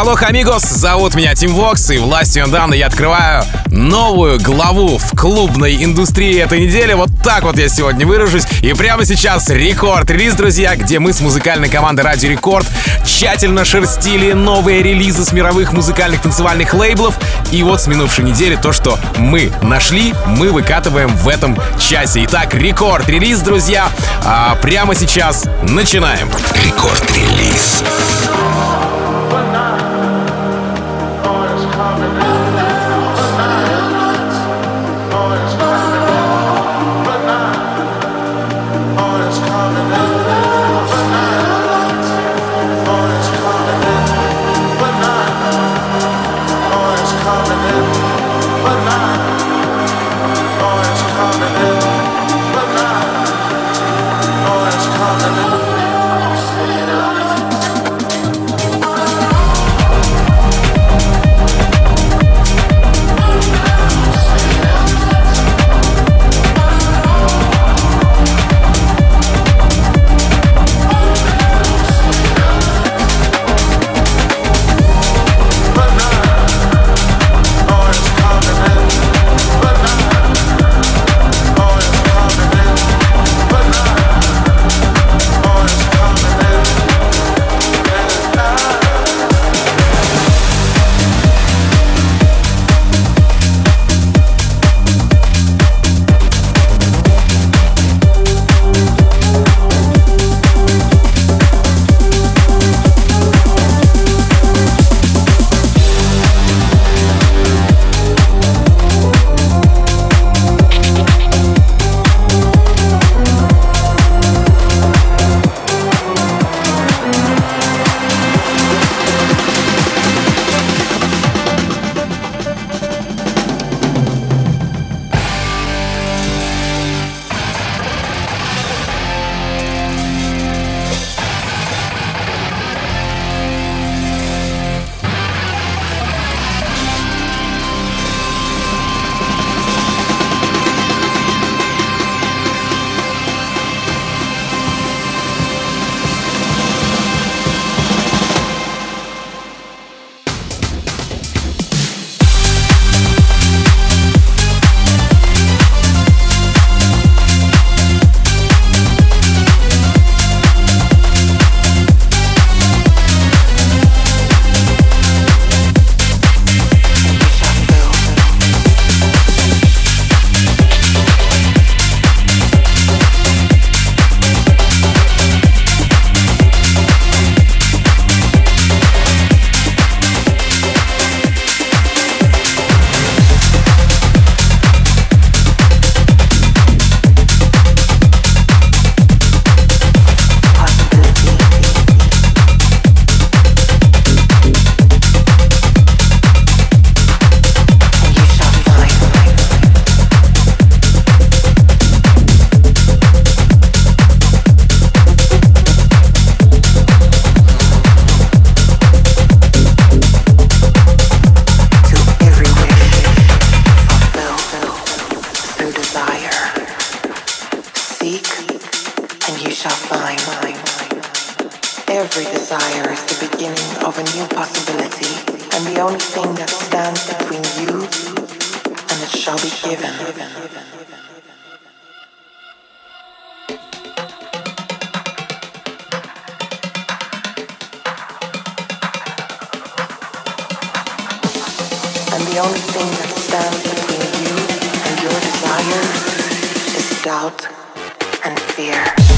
Алло, amigos, зовут меня Тим Вокс, и властью данной я открываю новую главу в клубной индустрии этой недели. Вот так вот я сегодня выражусь. И прямо сейчас Record Release, друзья, где мы с музыкальной командой Радио Рекорд тщательно шерстили новые релизы с мировых музыкальных танцевальных лейблов. И вот с минувшей недели то, что мы нашли, мы выкатываем в этом часе. Итак, рекорд-релиз, друзья. А прямо сейчас начинаем. Рекорд-релиз. be given. And the only thing that stands between you and your desire is doubt and fear.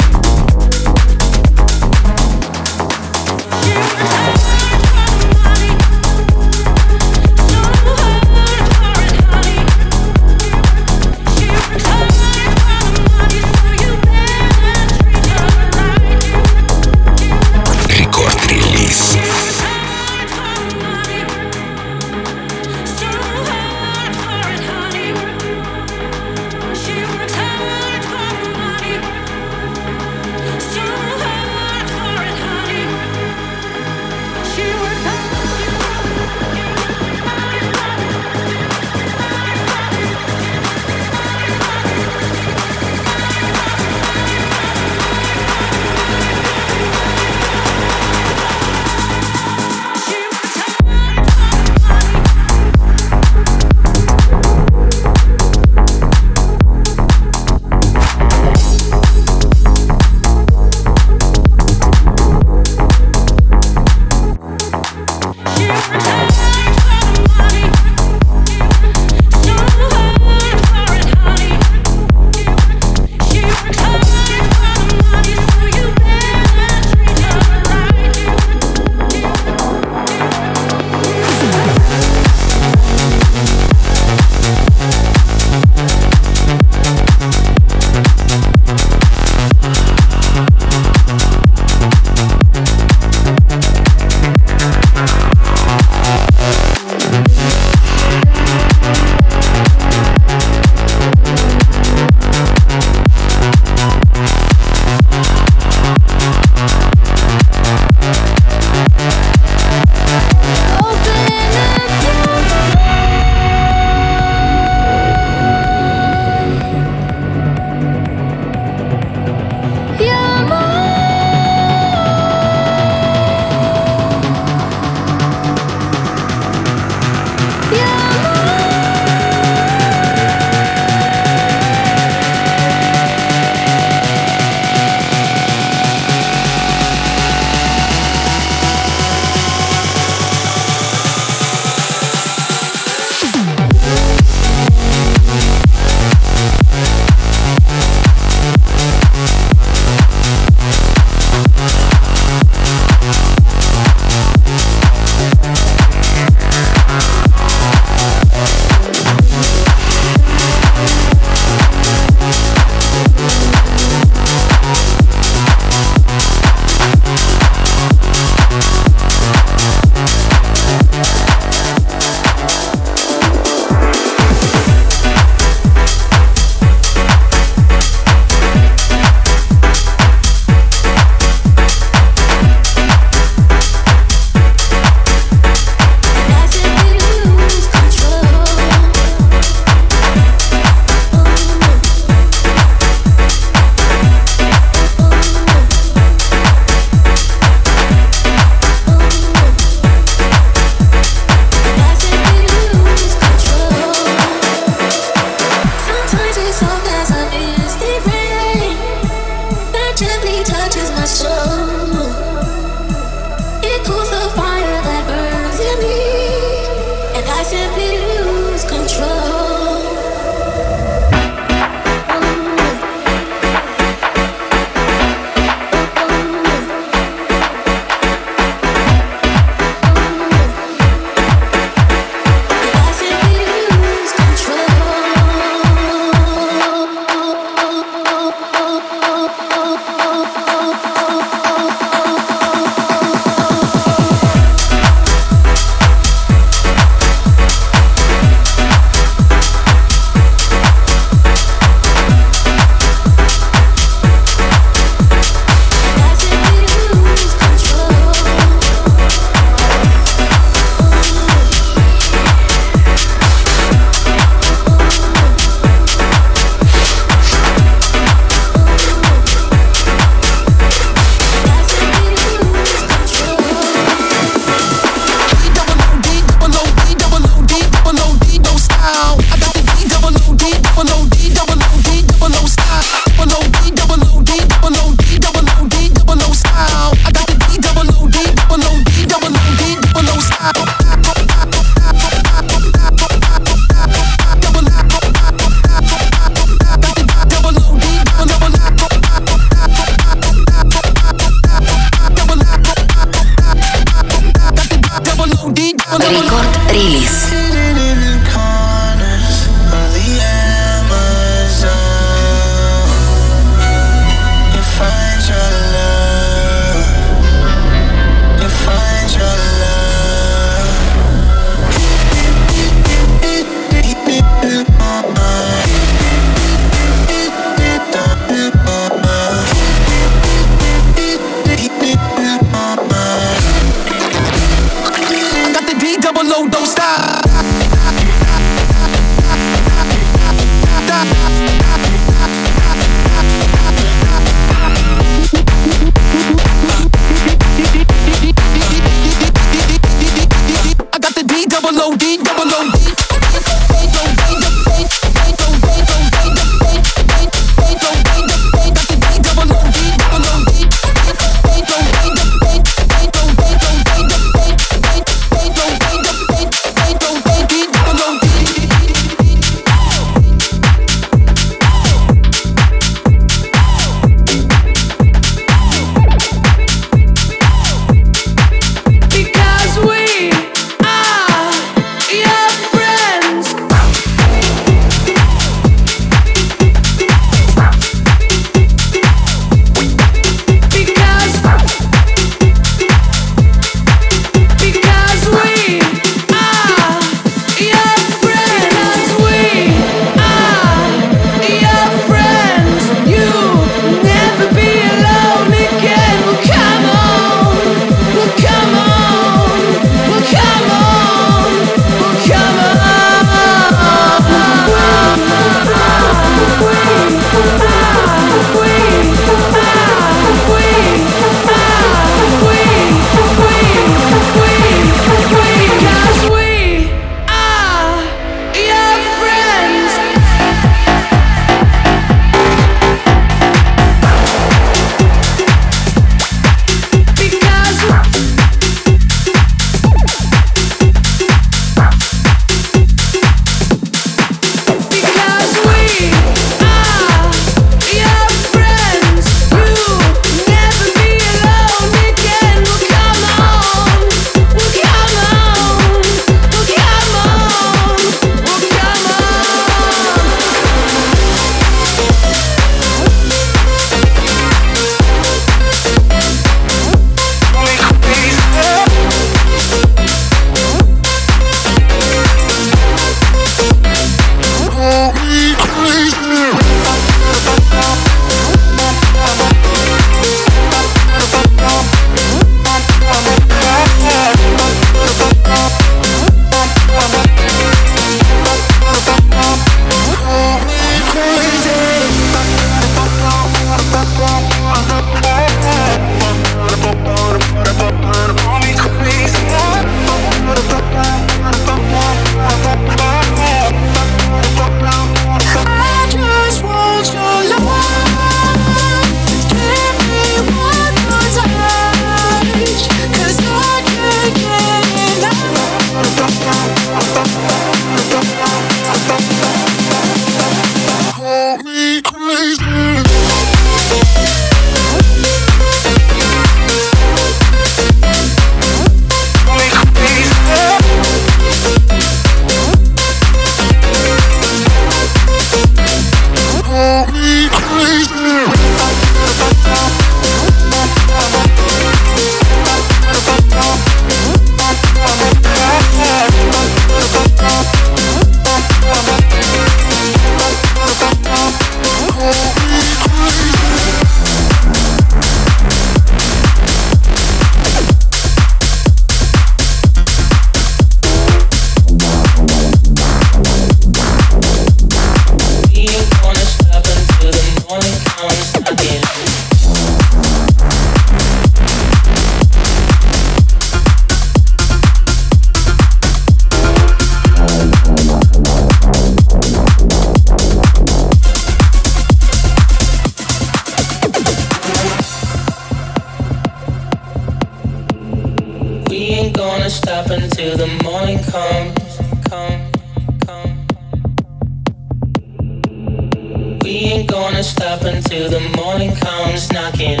ain't gonna stop until the morning comes knocking,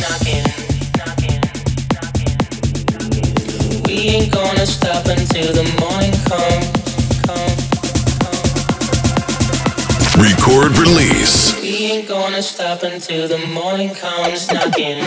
knocking, knocking, knocking. We ain't gonna stop until the morning comes. Record release. We ain't gonna stop until the morning comes knocking.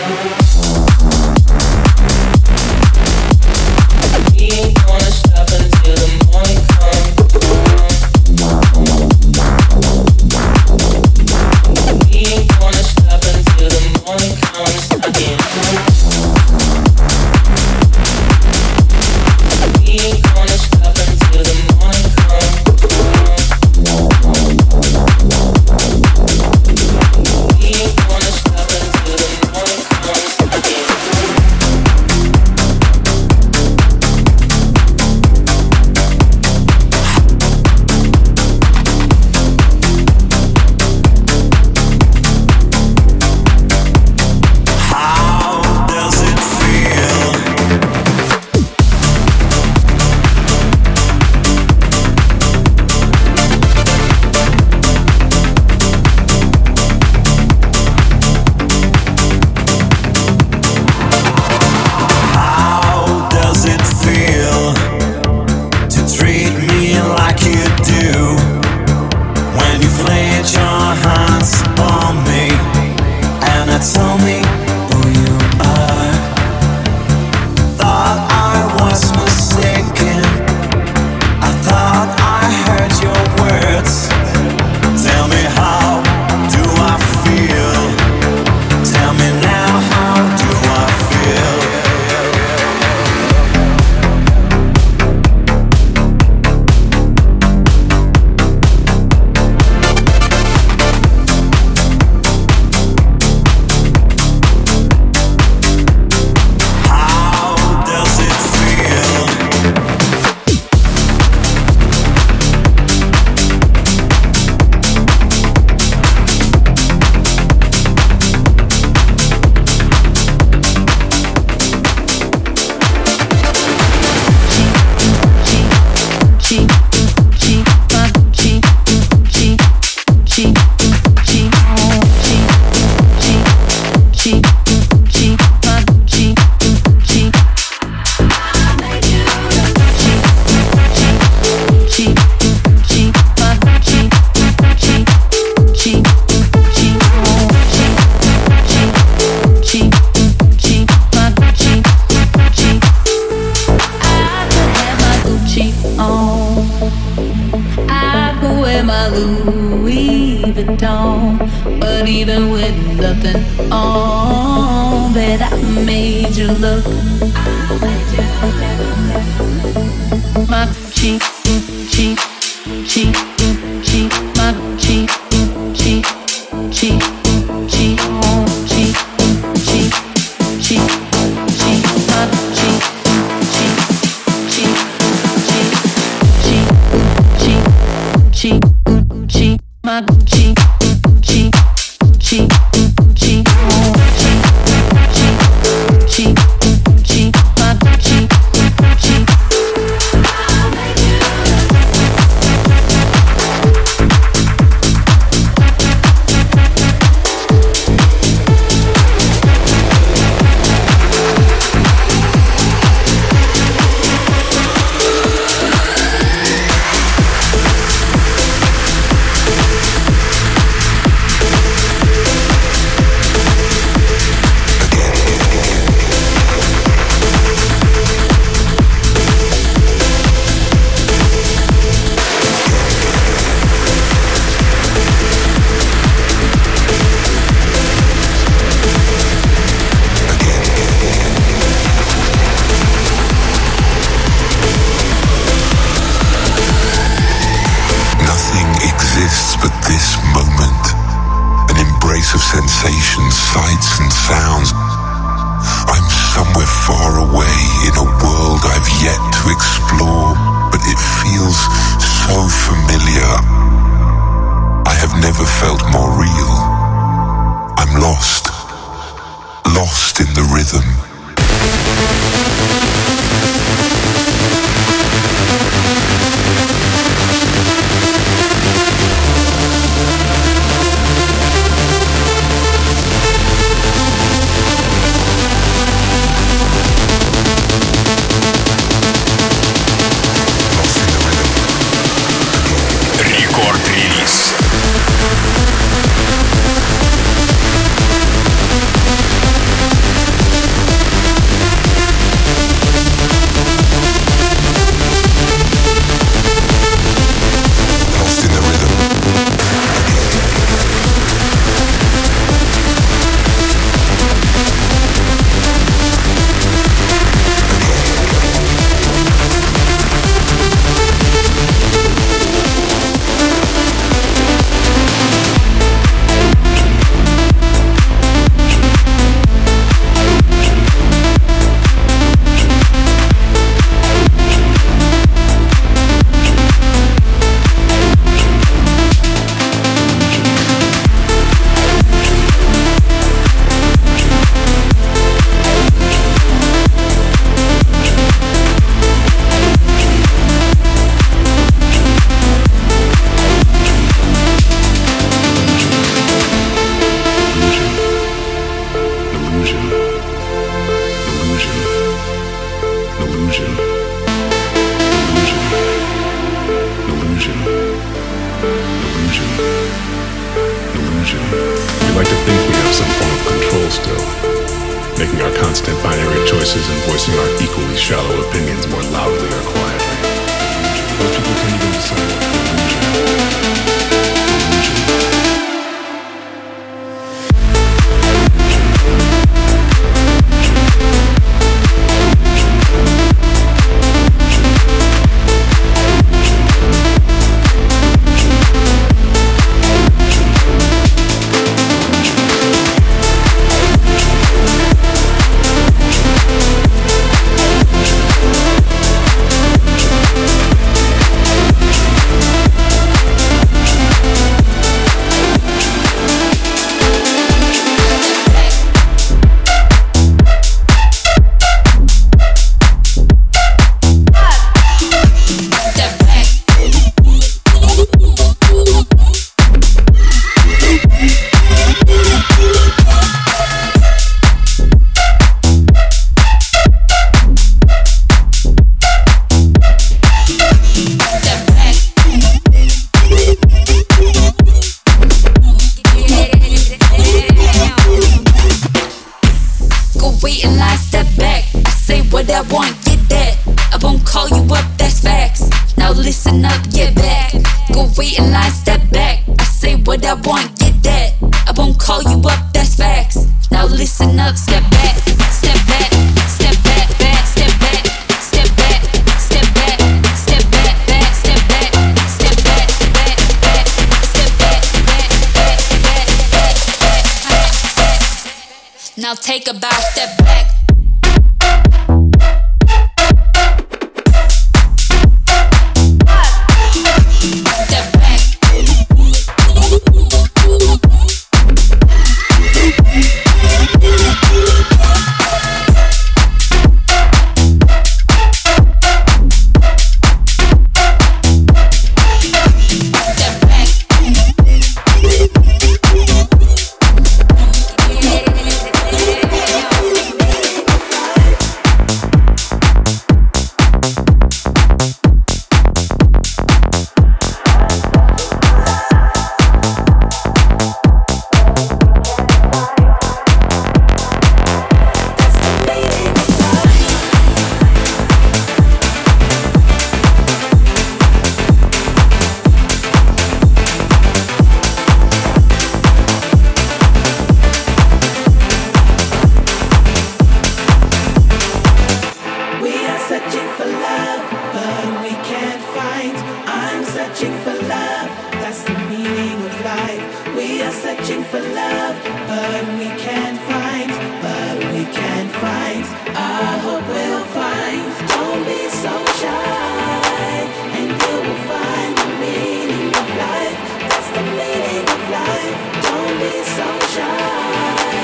searching for love, but we can't find. I'm searching for love, that's the meaning of life. We are searching for love, but we can't find. But we can't find. I hope we'll find. Don't be so shy, and you will find the meaning of life. That's the meaning of life. Don't be so shy.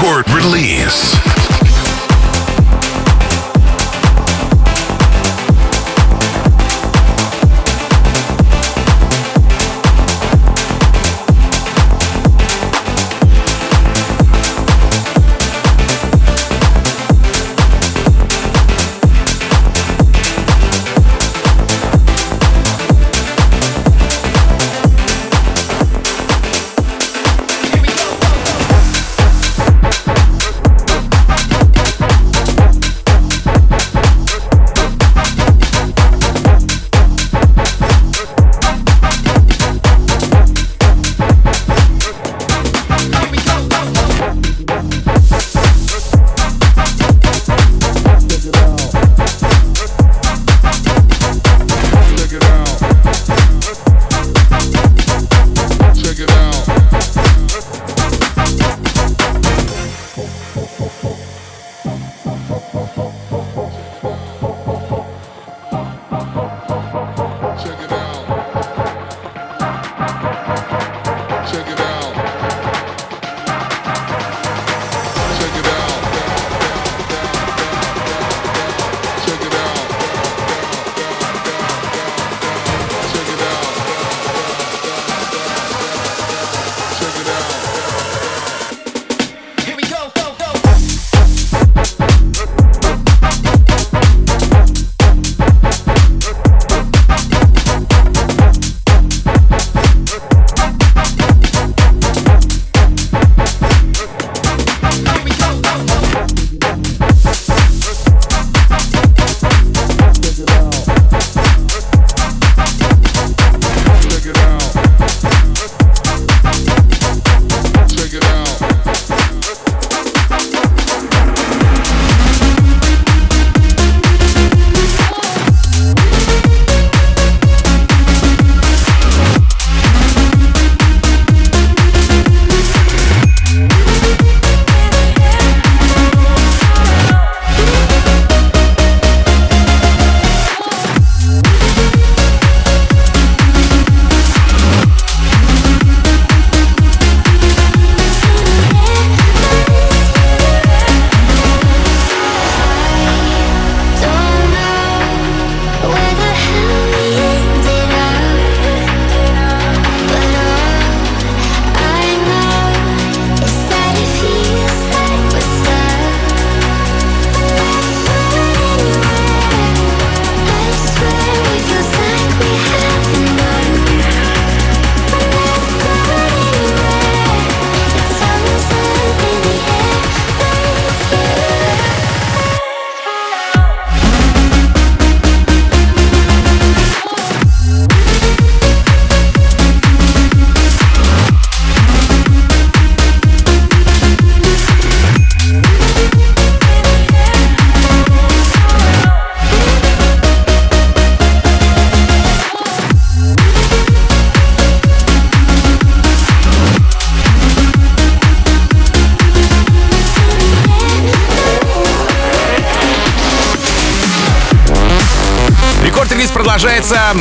Court release.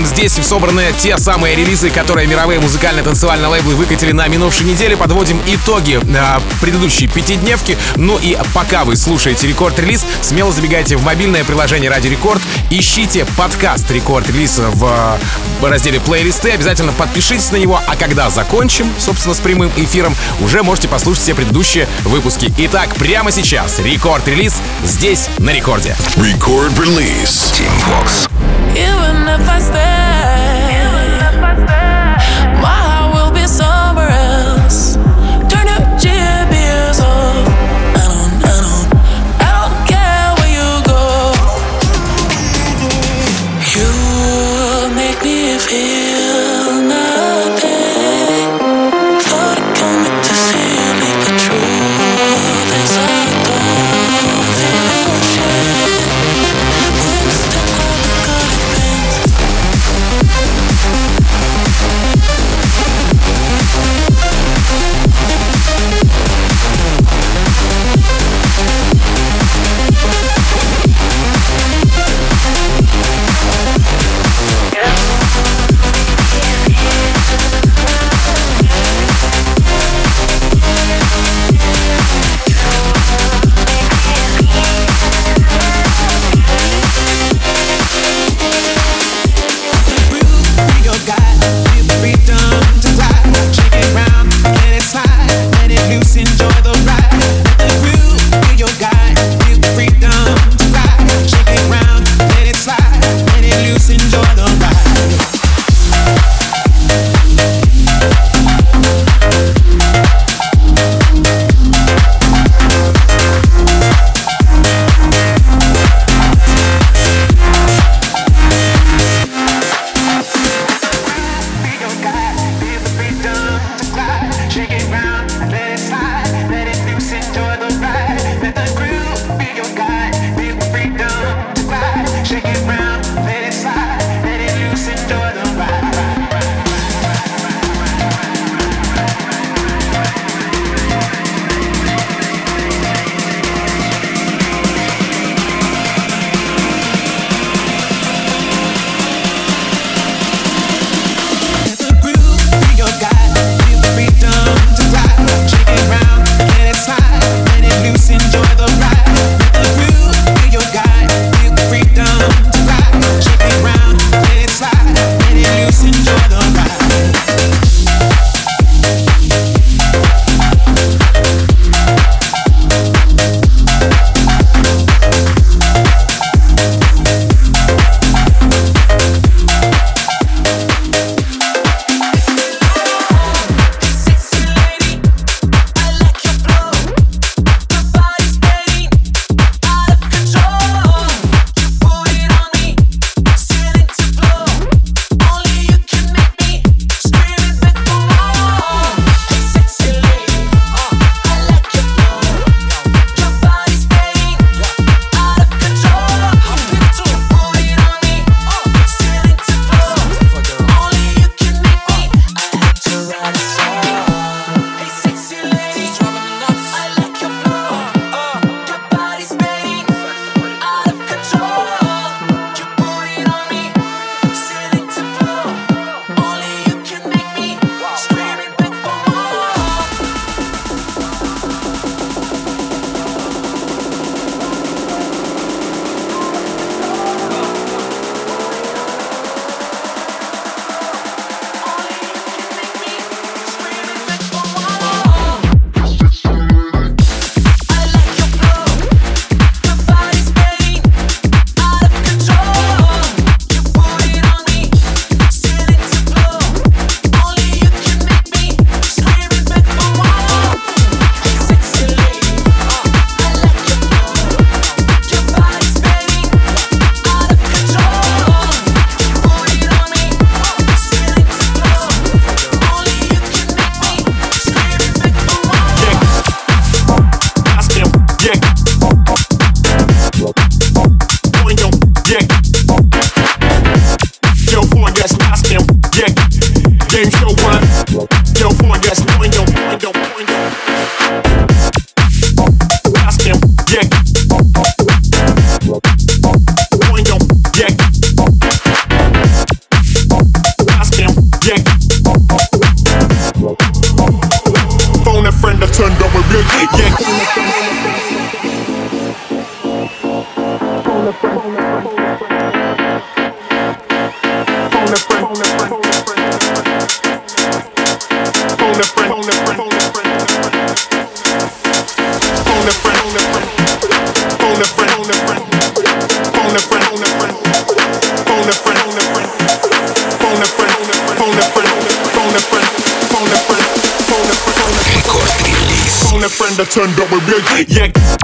Здесь собраны те самые релизы, которые мировые музыкальные танцевальные лейблы выкатили на минувшей неделе. Подводим итоги э, предыдущей пятидневки. Ну и пока вы слушаете рекорд-релиз, смело забегайте в мобильное приложение Ради Рекорд, ищите подкаст рекорд-релиз в разделе плейлисты, обязательно подпишитесь на него, а когда закончим, собственно, с прямым эфиром, уже можете послушать все предыдущие выпуски. Итак, прямо сейчас рекорд-релиз здесь, на рекорде. Release. Team Vox. Even if I stay, turned up with big, yeah.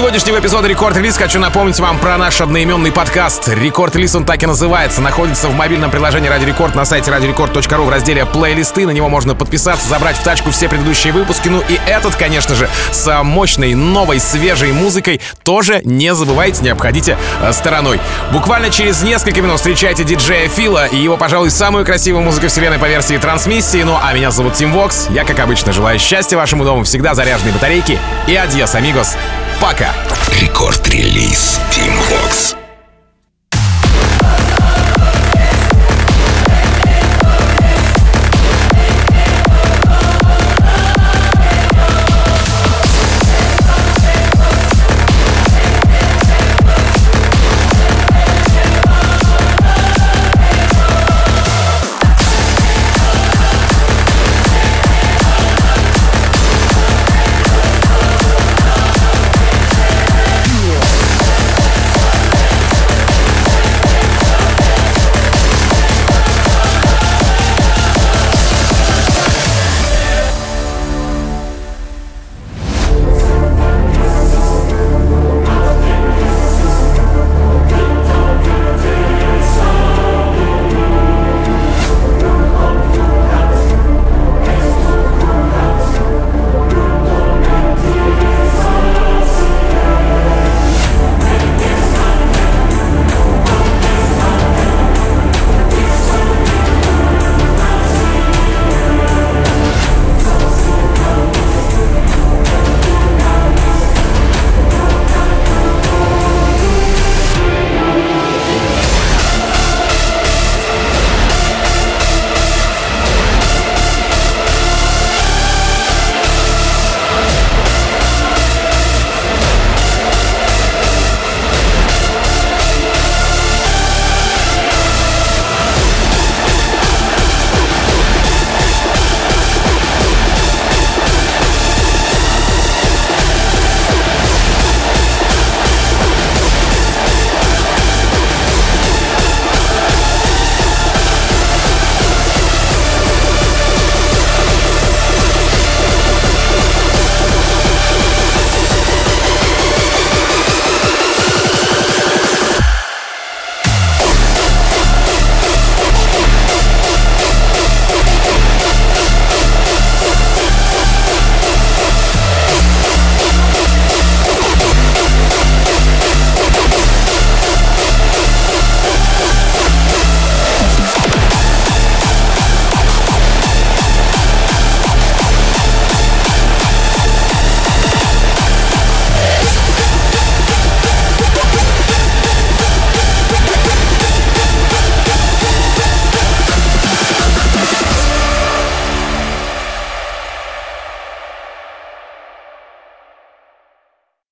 Сегодняшнего эпизода Record Release хочу напомнить вам про наш одноименный подкаст. Record Release он так и называется. Находится в мобильном приложении Радио Рекорд на сайте радиорекорд.ру в разделе плейлисты. На него можно подписаться, забрать в тачку все предыдущие выпуски. Ну и этот, конечно же, с мощной, новой, свежей музыкой тоже не забывайте, не обходите э, стороной. Буквально через несколько минут встречайте диджея Фила и его, пожалуй, самую красивую музыку вселенной по версии трансмиссии. Ну а меня зовут Тим Вокс. Я, как обычно, желаю счастья вашему дому, всегда заряженные батарейки. И адьос, амигос. Пока. Рекорд-релиз Team Vox.